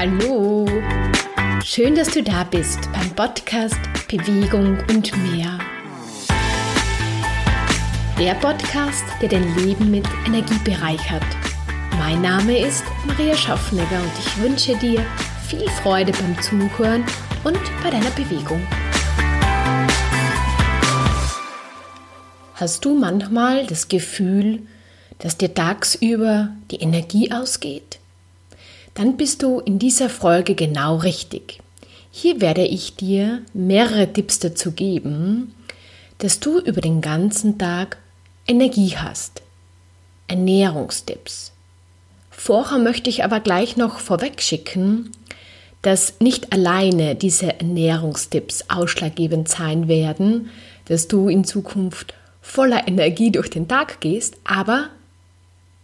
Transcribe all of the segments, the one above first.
Hallo! Schön, dass du da bist beim Podcast Bewegung und mehr. Der Podcast, der dein Leben mit Energie bereichert. Mein Name ist Maria Schaffnegger und ich wünsche dir viel Freude beim Zuhören und bei deiner Bewegung. Hast du manchmal das Gefühl, dass dir tagsüber die Energie ausgeht? Dann bist du in dieser Folge genau richtig. Hier werde ich dir mehrere Tipps dazu geben, dass du über den ganzen Tag Energie hast. Ernährungstipps. Vorher möchte ich aber gleich noch vorweg schicken, dass nicht alleine diese Ernährungstipps ausschlaggebend sein werden, dass du in Zukunft voller Energie durch den Tag gehst, aber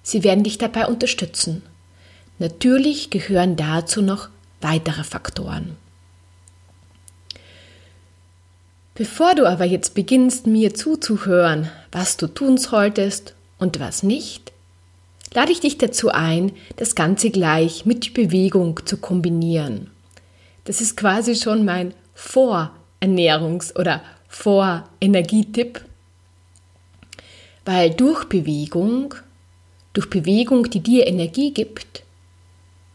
sie werden dich dabei unterstützen. Natürlich gehören dazu noch weitere Faktoren. Bevor du aber jetzt beginnst, mir zuzuhören, was du tun solltest und was nicht, lade ich dich dazu ein, das Ganze gleich mit Bewegung zu kombinieren. Das ist quasi schon mein Vorernährungs- oder Vorenergietipp, weil durch Bewegung, durch Bewegung, die dir Energie gibt,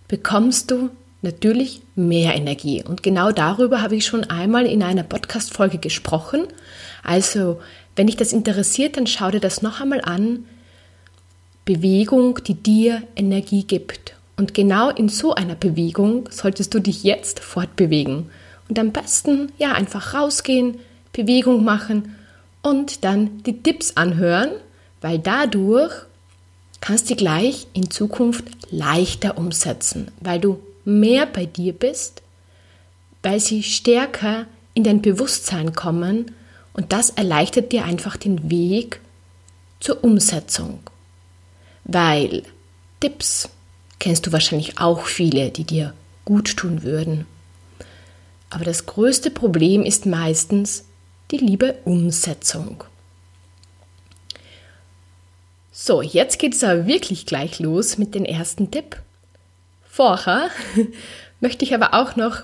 bekommst du natürlich mehr Energie. Und genau darüber habe ich schon einmal in einer Podcast-Folge gesprochen. Also, wenn dich das interessiert, dann schau dir das noch einmal an. Bewegung, die dir Energie gibt. Und genau in so einer Bewegung solltest du dich jetzt fortbewegen. Und am besten, ja, einfach rausgehen, Bewegung machen und dann die Tipps anhören, weil dadurch kannst du gleich in Zukunft leichter umsetzen, weil du mehr bei dir bist, weil sie stärker in dein Bewusstsein kommen und das erleichtert dir einfach den Weg zur Umsetzung. Weil Tipps kennst du wahrscheinlich auch viele, die dir gut tun würden. Aber das größte Problem ist meistens die liebe Umsetzung. So, jetzt geht es aber wirklich gleich los mit dem ersten Tipp. Vorher möchte ich aber auch noch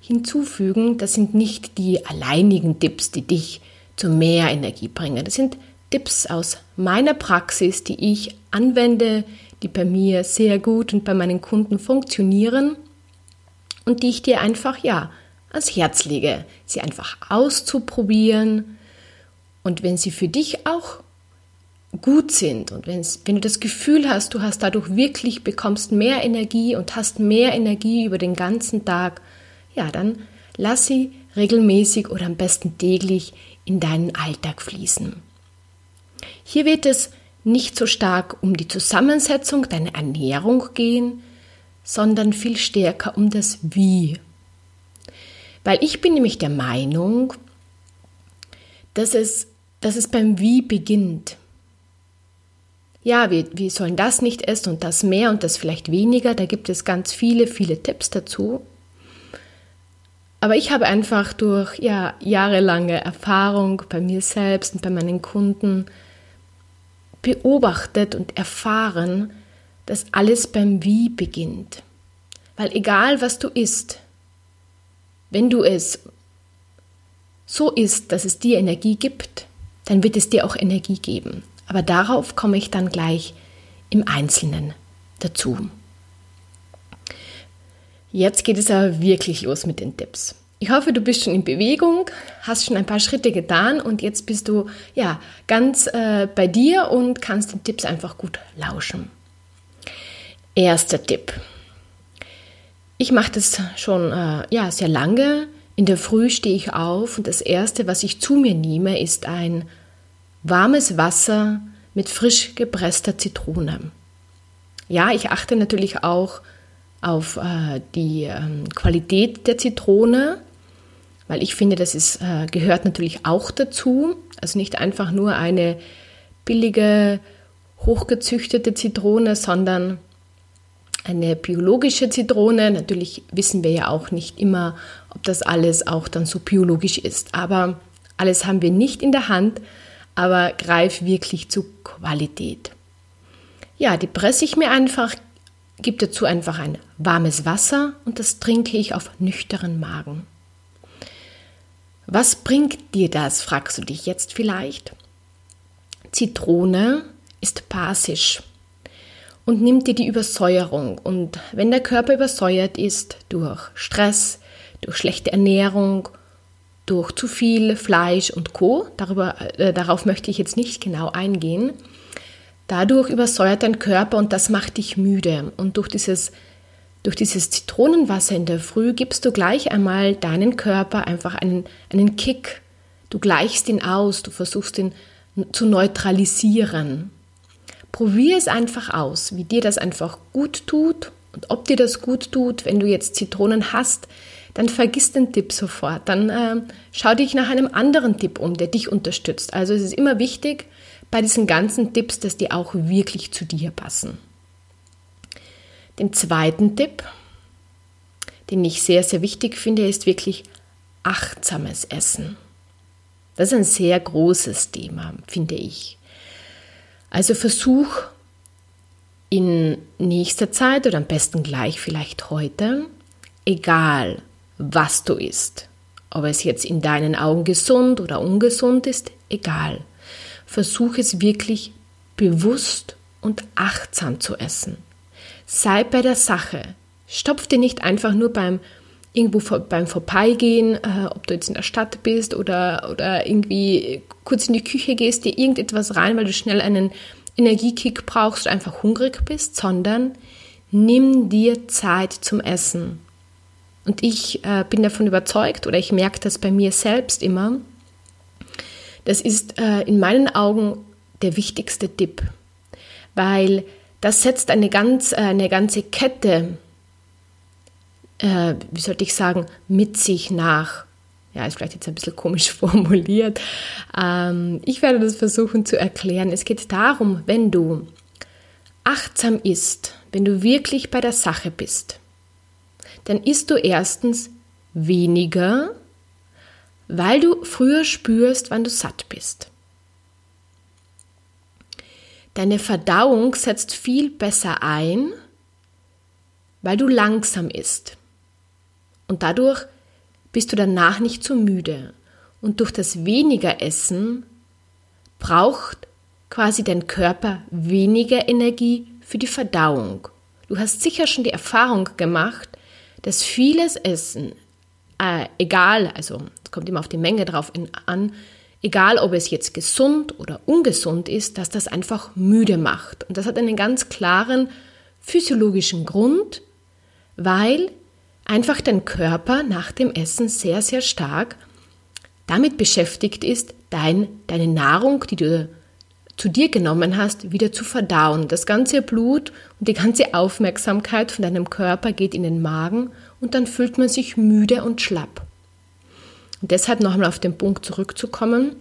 hinzufügen, das sind nicht die alleinigen Tipps, die dich zu mehr Energie bringen. Das sind Tipps aus meiner Praxis, die ich anwende, die bei mir sehr gut und bei meinen Kunden funktionieren und die ich dir einfach ja ans Herz lege, sie einfach auszuprobieren und wenn sie für dich auch gut sind und wenn du das Gefühl hast, du hast dadurch wirklich, bekommst mehr Energie und hast mehr Energie über den ganzen Tag, ja, dann lass sie regelmäßig oder am besten täglich in deinen Alltag fließen. Hier wird es nicht so stark um die Zusammensetzung deiner Ernährung gehen, sondern viel stärker um das Wie. Weil ich bin nämlich der Meinung, dass es, dass es beim Wie beginnt ja, wir, wir sollen das nicht essen und das mehr und das vielleicht weniger. Da gibt es ganz viele, viele Tipps dazu. Aber ich habe einfach durch ja, jahrelange Erfahrung bei mir selbst und bei meinen Kunden beobachtet und erfahren, dass alles beim Wie beginnt. Weil egal was du isst, wenn du es so isst, dass es dir Energie gibt, dann wird es dir auch Energie geben. Aber darauf komme ich dann gleich im Einzelnen dazu. Jetzt geht es aber wirklich los mit den Tipps. Ich hoffe, du bist schon in Bewegung, hast schon ein paar Schritte getan und jetzt bist du ja ganz äh, bei dir und kannst den Tipps einfach gut lauschen. Erster Tipp. Ich mache das schon äh, ja sehr lange. In der Früh stehe ich auf und das erste, was ich zu mir nehme, ist ein warmes Wasser mit frisch gepresster Zitrone. Ja, ich achte natürlich auch auf äh, die ähm, Qualität der Zitrone, weil ich finde, das ist, äh, gehört natürlich auch dazu. Also nicht einfach nur eine billige, hochgezüchtete Zitrone, sondern eine biologische Zitrone. Natürlich wissen wir ja auch nicht immer, ob das alles auch dann so biologisch ist. Aber alles haben wir nicht in der Hand aber greif wirklich zu Qualität. Ja, die presse ich mir einfach gebe dazu einfach ein warmes Wasser und das trinke ich auf nüchteren Magen. Was bringt dir das, fragst du dich jetzt vielleicht? Zitrone ist basisch und nimmt dir die Übersäuerung. Und wenn der Körper übersäuert ist durch Stress, durch schlechte Ernährung, durch zu viel Fleisch und Co., darüber, äh, darauf möchte ich jetzt nicht genau eingehen, dadurch übersäuert dein Körper und das macht dich müde. Und durch dieses, durch dieses Zitronenwasser in der Früh gibst du gleich einmal deinen Körper einfach einen, einen Kick. Du gleichst ihn aus, du versuchst ihn zu neutralisieren. Probier es einfach aus, wie dir das einfach gut tut und ob dir das gut tut, wenn du jetzt Zitronen hast, dann vergiss den Tipp sofort. Dann äh, schau dich nach einem anderen Tipp um, der dich unterstützt. Also es ist immer wichtig bei diesen ganzen Tipps, dass die auch wirklich zu dir passen. Den zweiten Tipp, den ich sehr, sehr wichtig finde, ist wirklich achtsames Essen. Das ist ein sehr großes Thema, finde ich. Also versuch in nächster Zeit oder am besten gleich vielleicht heute, egal was du isst, ob es jetzt in deinen Augen gesund oder ungesund ist, egal. Versuch es wirklich bewusst und achtsam zu essen. Sei bei der Sache. Stopf dir nicht einfach nur beim irgendwo vor, beim Vorbeigehen, äh, ob du jetzt in der Stadt bist oder, oder irgendwie kurz in die Küche gehst, dir irgendetwas rein, weil du schnell einen Energiekick brauchst, einfach hungrig bist, sondern nimm dir Zeit zum Essen. Und ich äh, bin davon überzeugt oder ich merke das bei mir selbst immer. Das ist äh, in meinen Augen der wichtigste Tipp, weil das setzt eine, ganz, äh, eine ganze Kette äh, wie sollte ich sagen, mit sich nach. Ja, ist vielleicht jetzt ein bisschen komisch formuliert. Ähm, ich werde das versuchen zu erklären. Es geht darum, wenn du achtsam isst, wenn du wirklich bei der Sache bist, dann isst du erstens weniger, weil du früher spürst, wann du satt bist. Deine Verdauung setzt viel besser ein, weil du langsam isst. Und dadurch bist du danach nicht so müde. Und durch das weniger Essen braucht quasi dein Körper weniger Energie für die Verdauung. Du hast sicher schon die Erfahrung gemacht, dass vieles Essen, äh, egal, also es kommt immer auf die Menge drauf an, egal ob es jetzt gesund oder ungesund ist, dass das einfach müde macht. Und das hat einen ganz klaren physiologischen Grund, weil einfach dein Körper nach dem Essen sehr, sehr stark damit beschäftigt ist, dein, deine Nahrung, die du zu dir genommen hast, wieder zu verdauen. Das ganze Blut und die ganze Aufmerksamkeit von deinem Körper geht in den Magen und dann fühlt man sich müde und schlapp. Und deshalb einmal auf den Punkt zurückzukommen.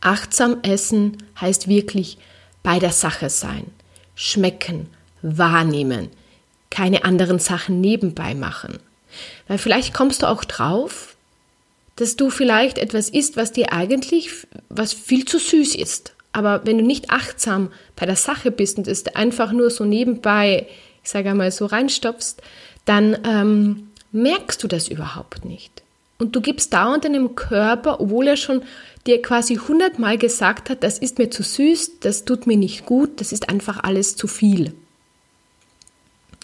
Achtsam essen heißt wirklich bei der Sache sein, schmecken, wahrnehmen, keine anderen Sachen nebenbei machen. Weil vielleicht kommst du auch drauf, dass du vielleicht etwas isst, was dir eigentlich, was viel zu süß ist. Aber wenn du nicht achtsam bei der Sache bist und es einfach nur so nebenbei, ich sage einmal, so reinstopfst, dann ähm, merkst du das überhaupt nicht. Und du gibst dauernd deinem Körper, obwohl er schon dir quasi hundertmal gesagt hat, das ist mir zu süß, das tut mir nicht gut, das ist einfach alles zu viel.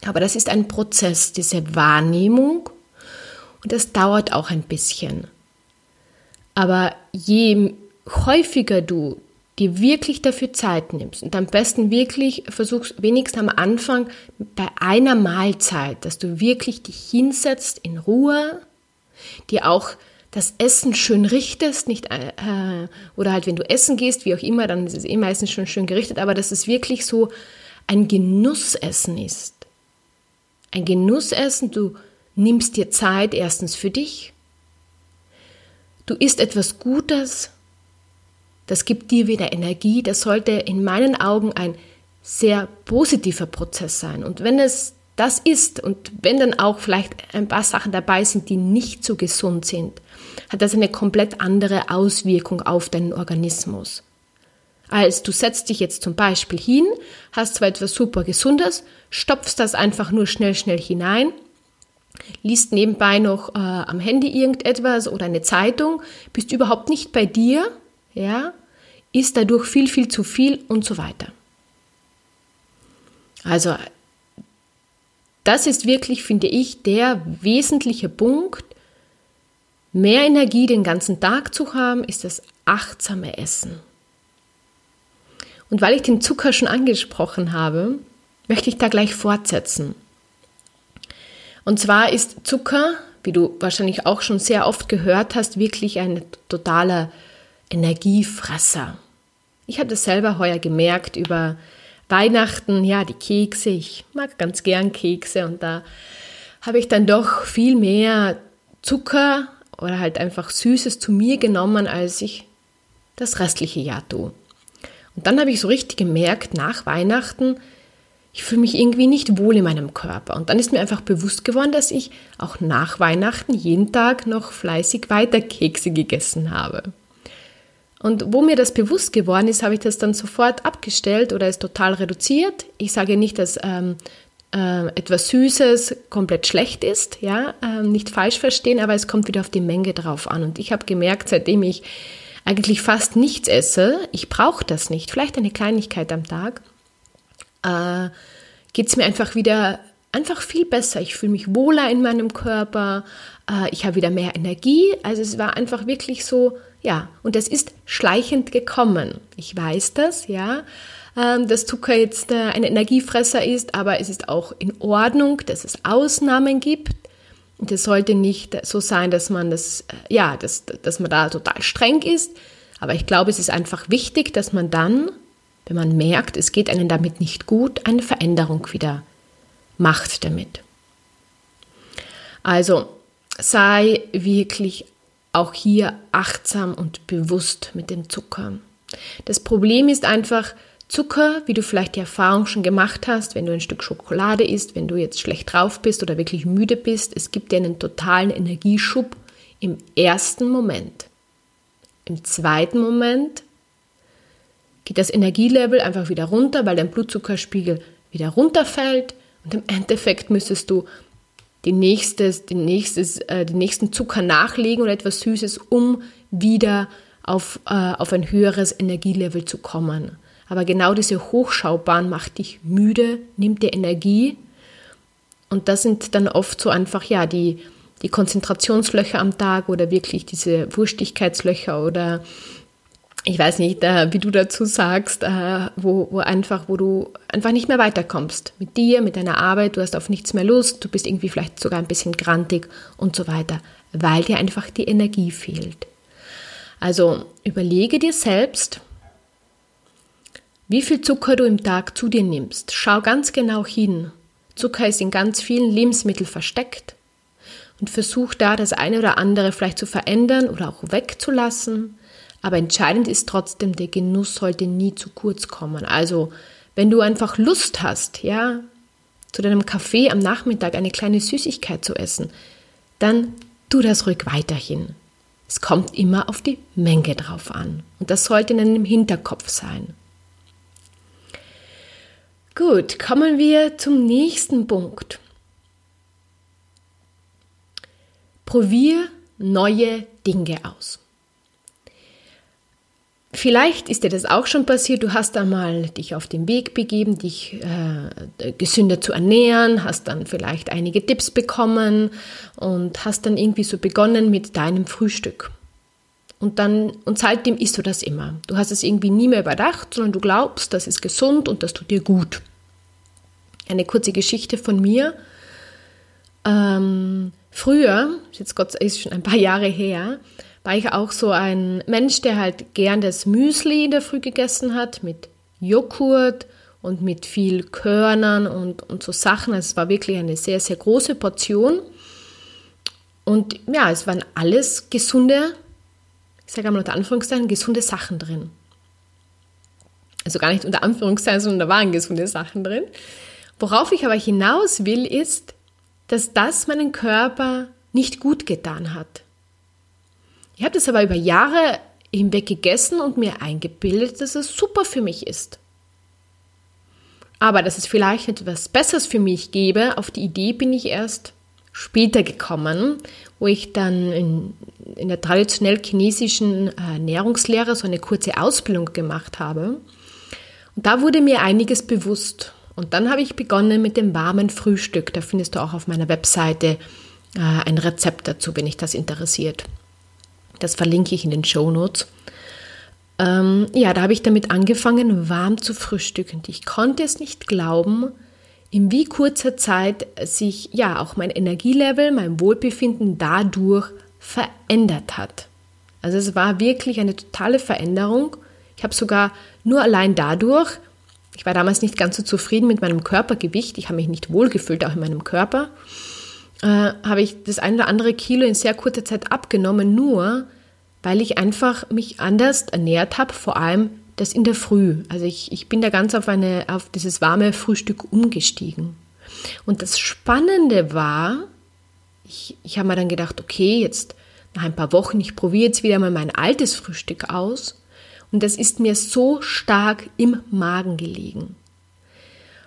Aber das ist ein Prozess, diese Wahrnehmung und das dauert auch ein bisschen. Aber je häufiger du dir wirklich dafür Zeit nimmst und am besten wirklich versuchst, wenigstens am Anfang bei einer Mahlzeit, dass du wirklich dich hinsetzt in Ruhe, dir auch das Essen schön richtest, nicht, äh, oder halt wenn du essen gehst, wie auch immer, dann ist es eh meistens schon schön gerichtet, aber dass es wirklich so ein Genussessen ist. Ein Genussessen, du nimmst dir Zeit erstens für dich, du isst etwas Gutes, das gibt dir wieder Energie, das sollte in meinen Augen ein sehr positiver Prozess sein. Und wenn es das ist und wenn dann auch vielleicht ein paar Sachen dabei sind, die nicht so gesund sind, hat das eine komplett andere Auswirkung auf deinen Organismus. als du setzt dich jetzt zum Beispiel hin, hast zwar etwas super Gesundes, stopfst das einfach nur schnell, schnell hinein, liest nebenbei noch äh, am Handy irgendetwas oder eine Zeitung, bist überhaupt nicht bei dir, ja, ist dadurch viel, viel zu viel und so weiter. Also, das ist wirklich, finde ich, der wesentliche Punkt. Mehr Energie den ganzen Tag zu haben, ist das achtsame Essen. Und weil ich den Zucker schon angesprochen habe, möchte ich da gleich fortsetzen. Und zwar ist Zucker, wie du wahrscheinlich auch schon sehr oft gehört hast, wirklich ein totaler Energiefresser. Ich habe das selber heuer gemerkt über Weihnachten, ja, die Kekse. Ich mag ganz gern Kekse und da habe ich dann doch viel mehr Zucker oder halt einfach Süßes zu mir genommen, als ich das restliche Jahr tue. Und dann habe ich so richtig gemerkt, nach Weihnachten, ich fühle mich irgendwie nicht wohl in meinem Körper. Und dann ist mir einfach bewusst geworden, dass ich auch nach Weihnachten jeden Tag noch fleißig weiter Kekse gegessen habe. Und wo mir das bewusst geworden ist, habe ich das dann sofort abgestellt oder es total reduziert. Ich sage nicht, dass ähm, äh, etwas Süßes komplett schlecht ist, ja, äh, nicht falsch verstehen, aber es kommt wieder auf die Menge drauf an. Und ich habe gemerkt, seitdem ich eigentlich fast nichts esse, ich brauche das nicht, vielleicht eine Kleinigkeit am Tag, äh, geht es mir einfach wieder einfach viel besser. Ich fühle mich wohler in meinem Körper, äh, ich habe wieder mehr Energie. Also es war einfach wirklich so, ja, und es ist schleichend gekommen. Ich weiß das, ja, äh, dass Zucker jetzt äh, ein Energiefresser ist, aber es ist auch in Ordnung, dass es Ausnahmen gibt. Und es sollte nicht so sein, dass man das, äh, ja, dass, dass man da total streng ist. Aber ich glaube, es ist einfach wichtig, dass man dann, wenn man merkt, es geht einem damit nicht gut, eine Veränderung wieder macht damit. Also sei wirklich auch hier achtsam und bewusst mit dem Zucker. Das Problem ist einfach, Zucker, wie du vielleicht die Erfahrung schon gemacht hast, wenn du ein Stück Schokolade isst, wenn du jetzt schlecht drauf bist oder wirklich müde bist, es gibt dir einen totalen Energieschub im ersten Moment. Im zweiten Moment geht das Energielevel einfach wieder runter, weil dein Blutzuckerspiegel wieder runterfällt und im Endeffekt müsstest du die nächstes, die nächstes, äh, den nächsten Zucker nachlegen oder etwas Süßes, um wieder auf, äh, auf ein höheres Energielevel zu kommen. Aber genau diese Hochschaubahn macht dich müde, nimmt dir Energie. Und das sind dann oft so einfach, ja, die, die Konzentrationslöcher am Tag oder wirklich diese Wurstigkeitslöcher oder ich weiß nicht, äh, wie du dazu sagst, äh, wo, wo einfach, wo du einfach nicht mehr weiterkommst mit dir, mit deiner Arbeit, du hast auf nichts mehr Lust, du bist irgendwie vielleicht sogar ein bisschen grantig und so weiter, weil dir einfach die Energie fehlt. Also überlege dir selbst, wie viel Zucker du im Tag zu dir nimmst. Schau ganz genau hin. Zucker ist in ganz vielen Lebensmitteln versteckt und versuch da das eine oder andere vielleicht zu verändern oder auch wegzulassen. Aber entscheidend ist trotzdem, der Genuss sollte nie zu kurz kommen. Also, wenn du einfach Lust hast, ja, zu deinem Kaffee am Nachmittag eine kleine Süßigkeit zu essen, dann tu das ruhig weiterhin. Es kommt immer auf die Menge drauf an. Und das sollte in deinem Hinterkopf sein. Gut, kommen wir zum nächsten Punkt. Probier neue Dinge aus. Vielleicht ist dir das auch schon passiert, du hast einmal dich auf den Weg begeben, dich äh, gesünder zu ernähren, hast dann vielleicht einige Tipps bekommen und hast dann irgendwie so begonnen mit deinem Frühstück. Und dann, und seitdem isst du das immer. Du hast es irgendwie nie mehr überdacht, sondern du glaubst, das ist gesund und das tut dir gut. Eine kurze Geschichte von mir. Ähm, früher, jetzt Gott ist schon ein paar Jahre her, war ich auch so ein Mensch, der halt gern das Müsli in der Früh gegessen hat mit Joghurt und mit viel Körnern und, und so Sachen. Also es war wirklich eine sehr, sehr große Portion. Und ja, es waren alles gesunde ich sage einmal unter Anführungszeichen, gesunde Sachen drin. Also gar nicht unter Anführungszeichen, sondern da waren gesunde Sachen drin. Worauf ich aber hinaus will, ist, dass das meinen Körper nicht gut getan hat. Ich habe das aber über Jahre hinweg gegessen und mir eingebildet, dass es super für mich ist. Aber dass es vielleicht etwas Besseres für mich gäbe, auf die Idee bin ich erst später gekommen, wo ich dann in, in der traditionell chinesischen äh, Ernährungslehre so eine kurze Ausbildung gemacht habe. Und da wurde mir einiges bewusst. Und dann habe ich begonnen mit dem warmen Frühstück. Da findest du auch auf meiner Webseite äh, ein Rezept dazu, wenn dich das interessiert. Das verlinke ich in den Show Notes. Ähm, ja, da habe ich damit angefangen, warm zu frühstücken. Ich konnte es nicht glauben, in wie kurzer Zeit sich ja auch mein Energielevel, mein Wohlbefinden dadurch verändert hat. Also es war wirklich eine totale Veränderung. Ich habe sogar nur allein dadurch, ich war damals nicht ganz so zufrieden mit meinem Körpergewicht, ich habe mich nicht wohlgefühlt auch in meinem Körper, äh, habe ich das ein oder andere Kilo in sehr kurzer Zeit abgenommen, nur weil ich einfach mich anders ernährt habe, vor allem das in der Früh. Also ich, ich bin da ganz auf, eine, auf dieses warme Frühstück umgestiegen. Und das Spannende war, ich, ich habe mir dann gedacht, okay, jetzt nach ein paar Wochen, ich probiere jetzt wieder mal mein altes Frühstück aus. Und das ist mir so stark im Magen gelegen.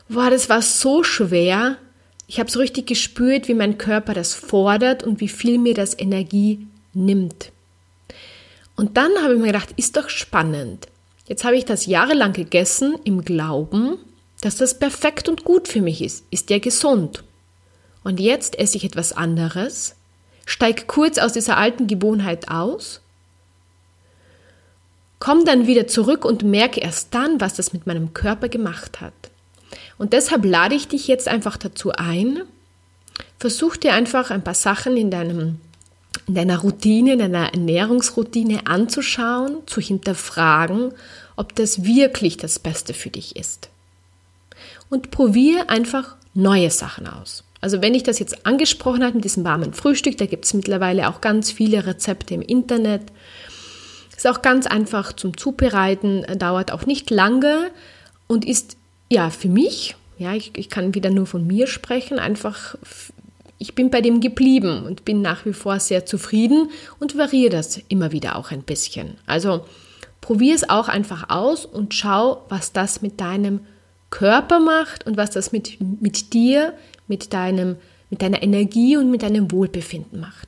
Boah, das war so schwer. Ich habe so richtig gespürt, wie mein Körper das fordert und wie viel mir das Energie nimmt. Und dann habe ich mir gedacht, ist doch spannend. Jetzt habe ich das jahrelang gegessen im Glauben, dass das perfekt und gut für mich ist, ist ja gesund. Und jetzt esse ich etwas anderes, steige kurz aus dieser alten Gewohnheit aus, komme dann wieder zurück und merke erst dann, was das mit meinem Körper gemacht hat. Und deshalb lade ich dich jetzt einfach dazu ein, versuch dir einfach ein paar Sachen in deinem in deiner Routine, in deiner Ernährungsroutine anzuschauen, zu hinterfragen, ob das wirklich das Beste für dich ist. Und probiere einfach neue Sachen aus. Also wenn ich das jetzt angesprochen habe mit diesem warmen Frühstück, da gibt es mittlerweile auch ganz viele Rezepte im Internet. Ist auch ganz einfach zum Zubereiten, dauert auch nicht lange und ist ja für mich, ja, ich, ich kann wieder nur von mir sprechen, einfach ich bin bei dem geblieben und bin nach wie vor sehr zufrieden und variiere das immer wieder auch ein bisschen. Also probier es auch einfach aus und schau, was das mit deinem Körper macht und was das mit, mit dir, mit, deinem, mit deiner Energie und mit deinem Wohlbefinden macht.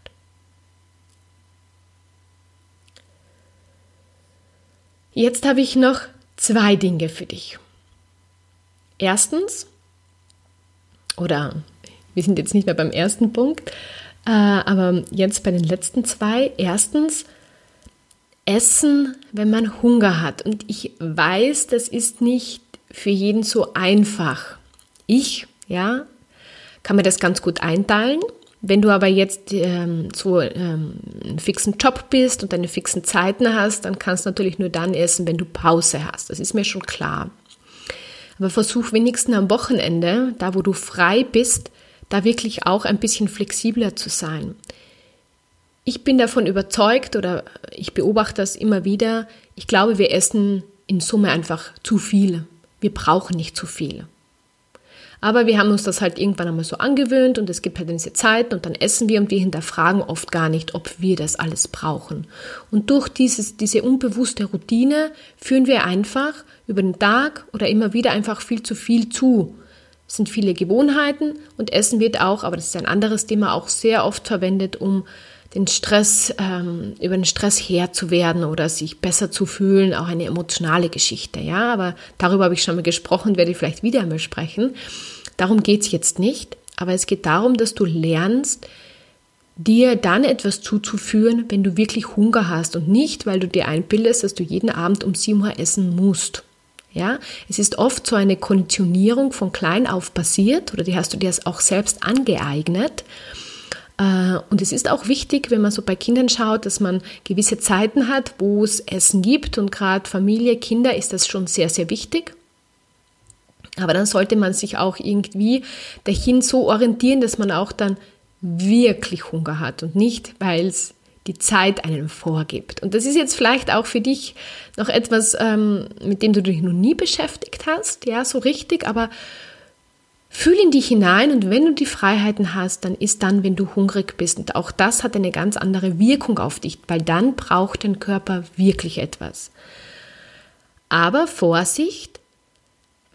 Jetzt habe ich noch zwei Dinge für dich. Erstens, oder wir sind jetzt nicht mehr beim ersten Punkt, äh, aber jetzt bei den letzten zwei. Erstens, Essen, wenn man Hunger hat. Und ich weiß, das ist nicht für jeden so einfach. Ich, ja, kann mir das ganz gut einteilen. Wenn du aber jetzt ähm, so ähm, einen fixen Job bist und deine fixen Zeiten hast, dann kannst du natürlich nur dann essen, wenn du Pause hast. Das ist mir schon klar. Aber versuch wenigstens am Wochenende, da wo du frei bist, da wirklich auch ein bisschen flexibler zu sein. Ich bin davon überzeugt oder ich beobachte das immer wieder. Ich glaube, wir essen in Summe einfach zu viel. Wir brauchen nicht zu viel. Aber wir haben uns das halt irgendwann einmal so angewöhnt und es gibt halt diese Zeit und dann essen wir und wir hinterfragen oft gar nicht, ob wir das alles brauchen. Und durch dieses, diese unbewusste Routine führen wir einfach über den Tag oder immer wieder einfach viel zu viel zu es sind viele Gewohnheiten und Essen wird auch, aber das ist ein anderes Thema, auch sehr oft verwendet, um den Stress, ähm, über den Stress Herr zu werden oder sich besser zu fühlen, auch eine emotionale Geschichte, ja, aber darüber habe ich schon mal gesprochen, werde ich vielleicht wieder einmal sprechen. Darum geht es jetzt nicht, aber es geht darum, dass du lernst, dir dann etwas zuzuführen, wenn du wirklich Hunger hast und nicht, weil du dir einbildest, dass du jeden Abend um 7 Uhr essen musst. Ja, es ist oft so eine Konditionierung von klein auf passiert oder die hast du dir auch selbst angeeignet. Äh, und es ist auch wichtig, wenn man so bei Kindern schaut, dass man gewisse Zeiten hat, wo es Essen gibt und gerade Familie, Kinder ist das schon sehr, sehr wichtig. Aber dann sollte man sich auch irgendwie dahin so orientieren, dass man auch dann wirklich Hunger hat und nicht, weil es die Zeit einem vorgibt. Und das ist jetzt vielleicht auch für dich noch etwas, ähm, mit dem du dich noch nie beschäftigt hast, ja, so richtig, aber Fühl in dich hinein und wenn du die Freiheiten hast, dann ist dann, wenn du hungrig bist. Und auch das hat eine ganz andere Wirkung auf dich, weil dann braucht dein Körper wirklich etwas. Aber Vorsicht,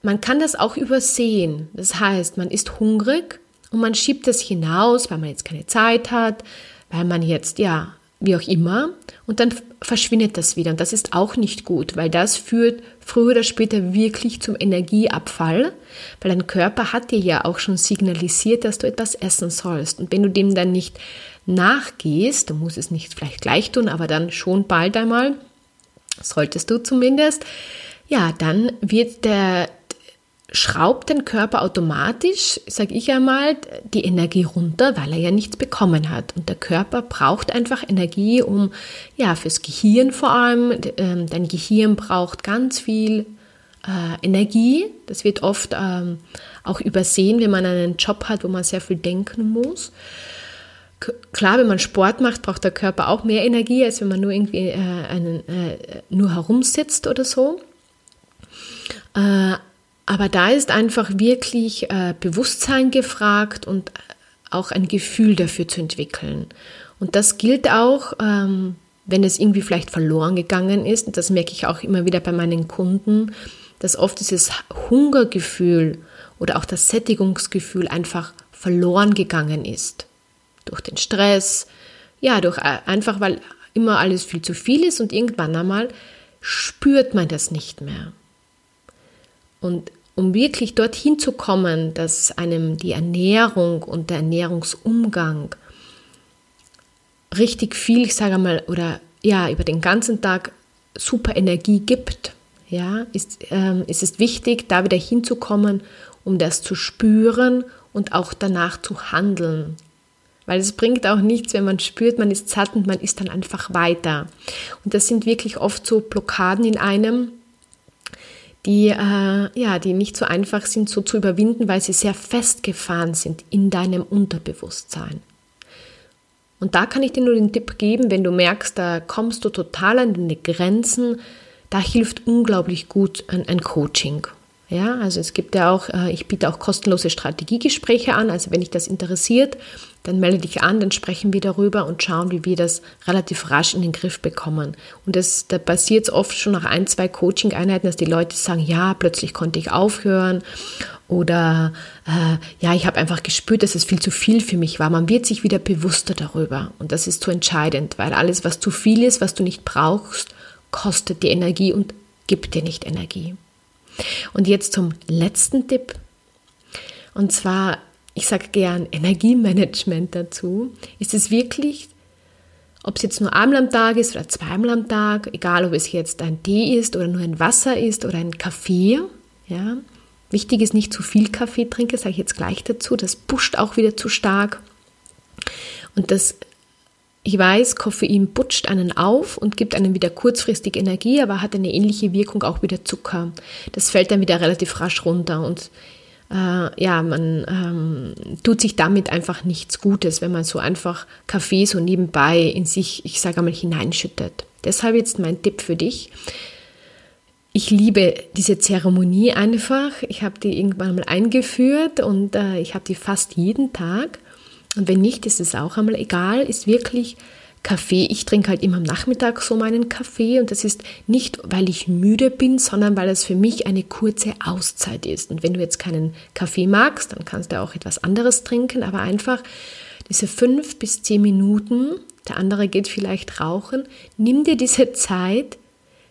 man kann das auch übersehen. Das heißt, man ist hungrig und man schiebt es hinaus, weil man jetzt keine Zeit hat, weil man jetzt, ja, wie auch immer, und dann verschwindet das wieder. Und das ist auch nicht gut, weil das führt früher oder später wirklich zum Energieabfall, weil dein Körper hat dir ja auch schon signalisiert, dass du etwas essen sollst. Und wenn du dem dann nicht nachgehst, du musst es nicht vielleicht gleich tun, aber dann schon bald einmal, solltest du zumindest, ja, dann wird der, schraubt den Körper automatisch, sage ich einmal, die Energie runter, weil er ja nichts bekommen hat. Und der Körper braucht einfach Energie, um, ja, fürs Gehirn vor allem, ähm, dein Gehirn braucht ganz viel äh, Energie. Das wird oft ähm, auch übersehen, wenn man einen Job hat, wo man sehr viel denken muss. Klar, wenn man Sport macht, braucht der Körper auch mehr Energie, als wenn man nur irgendwie äh, einen, äh, nur herumsitzt oder so. Aber da ist einfach wirklich äh, Bewusstsein gefragt und auch ein Gefühl dafür zu entwickeln. Und das gilt auch, ähm, wenn es irgendwie vielleicht verloren gegangen ist. Und das merke ich auch immer wieder bei meinen Kunden, dass oft dieses Hungergefühl oder auch das Sättigungsgefühl einfach verloren gegangen ist. Durch den Stress, ja, durch äh, einfach, weil immer alles viel zu viel ist und irgendwann einmal spürt man das nicht mehr. Und um wirklich dorthin zu kommen, dass einem die Ernährung und der Ernährungsumgang richtig viel, ich sage mal, oder ja, über den ganzen Tag super Energie gibt, ja, ist, ähm, ist es wichtig, da wieder hinzukommen, um das zu spüren und auch danach zu handeln. Weil es bringt auch nichts, wenn man spürt, man ist satt und man ist dann einfach weiter. Und das sind wirklich oft so Blockaden in einem, die, äh, ja, die nicht so einfach sind, so zu überwinden, weil sie sehr festgefahren sind in deinem Unterbewusstsein. Und da kann ich dir nur den Tipp geben, wenn du merkst, da kommst du total an deine Grenzen, da hilft unglaublich gut ein, ein Coaching. Ja, also es gibt ja auch, äh, ich biete auch kostenlose Strategiegespräche an. Also wenn dich das interessiert, dann melde dich an, dann sprechen wir darüber und schauen, wie wir das relativ rasch in den Griff bekommen. Und das, da passiert es oft schon nach ein, zwei Coaching-Einheiten, dass die Leute sagen, ja, plötzlich konnte ich aufhören oder äh, ja, ich habe einfach gespürt, dass es viel zu viel für mich war. Man wird sich wieder bewusster darüber und das ist so entscheidend, weil alles, was zu viel ist, was du nicht brauchst, kostet dir Energie und gibt dir nicht Energie. Und jetzt zum letzten Tipp. Und zwar, ich sage gern Energiemanagement dazu. Ist es wirklich, ob es jetzt nur einmal am Tag ist oder zweimal am Tag, egal ob es jetzt ein Tee ist oder nur ein Wasser ist oder ein Kaffee, ja. Wichtig ist nicht zu viel Kaffee trinken, sage ich jetzt gleich dazu. Das pusht auch wieder zu stark. Und das ich weiß, Koffein putscht einen auf und gibt einem wieder kurzfristig Energie, aber hat eine ähnliche Wirkung auch wieder Zucker. Das fällt dann wieder relativ rasch runter und äh, ja, man ähm, tut sich damit einfach nichts Gutes, wenn man so einfach Kaffee so nebenbei in sich, ich sage einmal, hineinschüttet. Deshalb jetzt mein Tipp für dich. Ich liebe diese Zeremonie einfach. Ich habe die irgendwann mal eingeführt und äh, ich habe die fast jeden Tag. Und wenn nicht, ist es auch einmal egal, ist wirklich Kaffee. Ich trinke halt immer am Nachmittag so meinen Kaffee und das ist nicht, weil ich müde bin, sondern weil es für mich eine kurze Auszeit ist. Und wenn du jetzt keinen Kaffee magst, dann kannst du auch etwas anderes trinken, aber einfach diese fünf bis zehn Minuten, der andere geht vielleicht rauchen, nimm dir diese Zeit,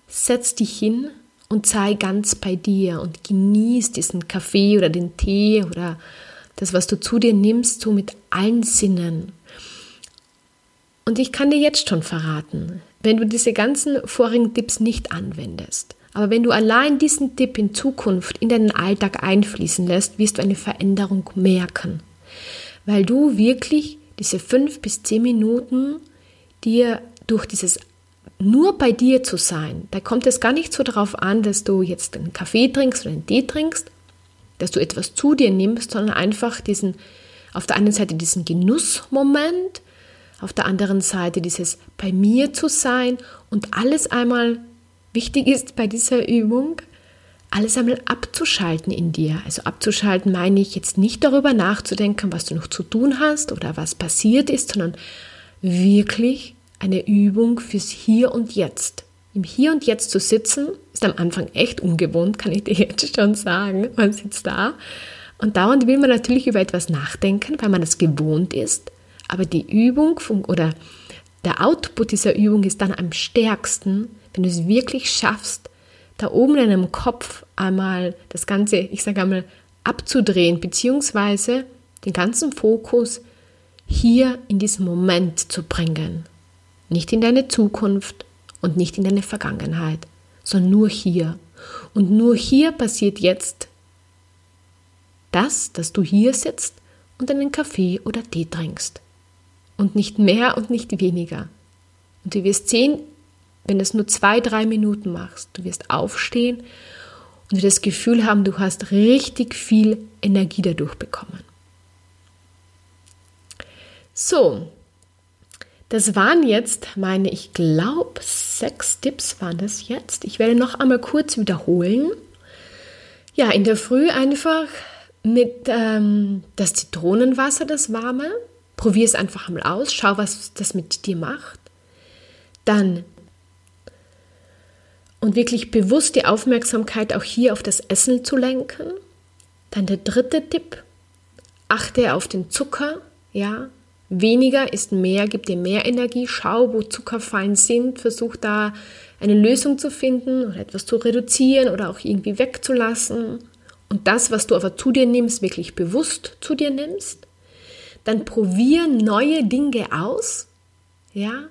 setz dich hin und sei ganz bei dir und genieß diesen Kaffee oder den Tee oder das, was du zu dir nimmst, so mit allen Sinnen. Und ich kann dir jetzt schon verraten, wenn du diese ganzen vorigen Tipps nicht anwendest, aber wenn du allein diesen Tipp in Zukunft in deinen Alltag einfließen lässt, wirst du eine Veränderung merken, weil du wirklich diese fünf bis zehn Minuten dir durch dieses nur bei dir zu sein, da kommt es gar nicht so darauf an, dass du jetzt einen Kaffee trinkst oder einen Tee trinkst, dass du etwas zu dir nimmst, sondern einfach diesen, auf der einen Seite diesen Genussmoment, auf der anderen Seite dieses bei mir zu sein und alles einmal wichtig ist bei dieser Übung, alles einmal abzuschalten in dir. Also abzuschalten meine ich jetzt nicht darüber nachzudenken, was du noch zu tun hast oder was passiert ist, sondern wirklich eine Übung fürs Hier und Jetzt. Im Hier und Jetzt zu sitzen, ist am Anfang echt ungewohnt, kann ich dir jetzt schon sagen. Man sitzt da und dauernd will man natürlich über etwas nachdenken, weil man das gewohnt ist. Aber die Übung oder der Output dieser Übung ist dann am stärksten, wenn du es wirklich schaffst, da oben in deinem Kopf einmal das Ganze, ich sage einmal, abzudrehen, beziehungsweise den ganzen Fokus hier in diesen Moment zu bringen. Nicht in deine Zukunft und nicht in deine Vergangenheit, sondern nur hier. Und nur hier passiert jetzt das, dass du hier sitzt und einen Kaffee oder Tee trinkst. Und nicht mehr und nicht weniger. Und du wirst sehen, wenn du es nur zwei, drei Minuten machst, du wirst aufstehen und das Gefühl haben, du hast richtig viel Energie dadurch bekommen. So, das waren jetzt meine, ich glaube, sechs Tipps waren das jetzt. Ich werde noch einmal kurz wiederholen. Ja, in der Früh einfach mit ähm, das Zitronenwasser, das warme. Probier es einfach mal aus, schau, was das mit dir macht. Dann und wirklich bewusst die Aufmerksamkeit auch hier auf das Essen zu lenken. Dann der dritte Tipp, achte auf den Zucker, ja. Weniger ist mehr, gibt dir mehr Energie. Schau, wo Zuckerfallen sind, versuch da eine Lösung zu finden oder etwas zu reduzieren oder auch irgendwie wegzulassen. Und das, was du aber zu dir nimmst, wirklich bewusst zu dir nimmst. Dann probier neue Dinge aus, ja.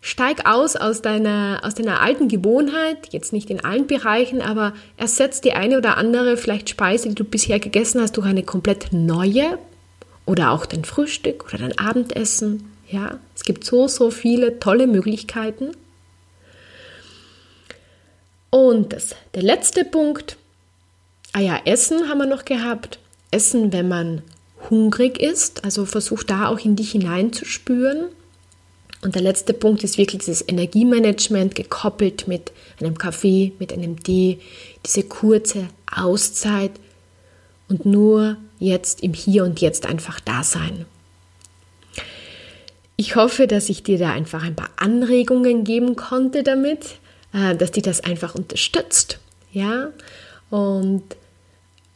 Steig aus aus deiner, aus deiner alten Gewohnheit, jetzt nicht in allen Bereichen, aber ersetz die eine oder andere vielleicht Speise, die du bisher gegessen hast, durch eine komplett neue oder auch dein Frühstück oder dein Abendessen. Ja, es gibt so, so viele tolle Möglichkeiten. Und das, der letzte Punkt, ah ja, Essen haben wir noch gehabt. Essen, wenn man hungrig ist, also versuch da auch in dich hineinzuspüren. Und der letzte Punkt ist wirklich dieses Energiemanagement gekoppelt mit einem Kaffee, mit einem Tee, diese kurze Auszeit und nur jetzt im Hier und Jetzt einfach da sein. Ich hoffe, dass ich dir da einfach ein paar Anregungen geben konnte damit, äh, dass dich das einfach unterstützt. Ja, und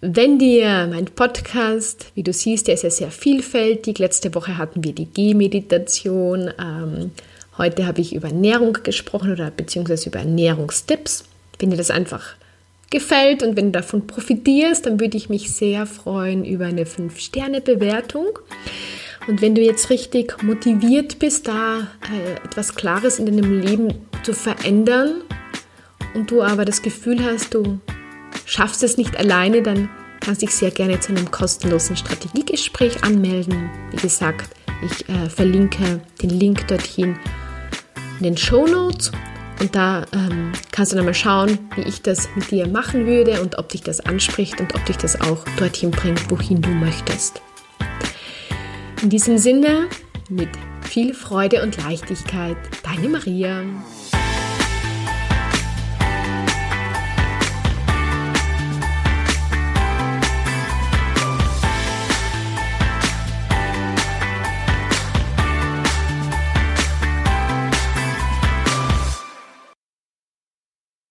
wenn dir mein Podcast, wie du siehst, der ist ja sehr vielfältig. Letzte Woche hatten wir die Gehmeditation. Ähm, heute habe ich über Ernährung gesprochen oder beziehungsweise über Ernährungstipps. Wenn dir das einfach gefällt und wenn du davon profitierst, dann würde ich mich sehr freuen über eine 5-Sterne-Bewertung. Und wenn du jetzt richtig motiviert bist, da äh, etwas Klares in deinem Leben zu verändern und du aber das Gefühl hast, du Schaffst es nicht alleine, dann kannst du dich sehr gerne zu einem kostenlosen Strategiegespräch anmelden. Wie gesagt, ich äh, verlinke den Link dorthin in den Show Notes und da ähm, kannst du dann mal schauen, wie ich das mit dir machen würde und ob dich das anspricht und ob dich das auch dorthin bringt, wohin du möchtest. In diesem Sinne, mit viel Freude und Leichtigkeit, deine Maria.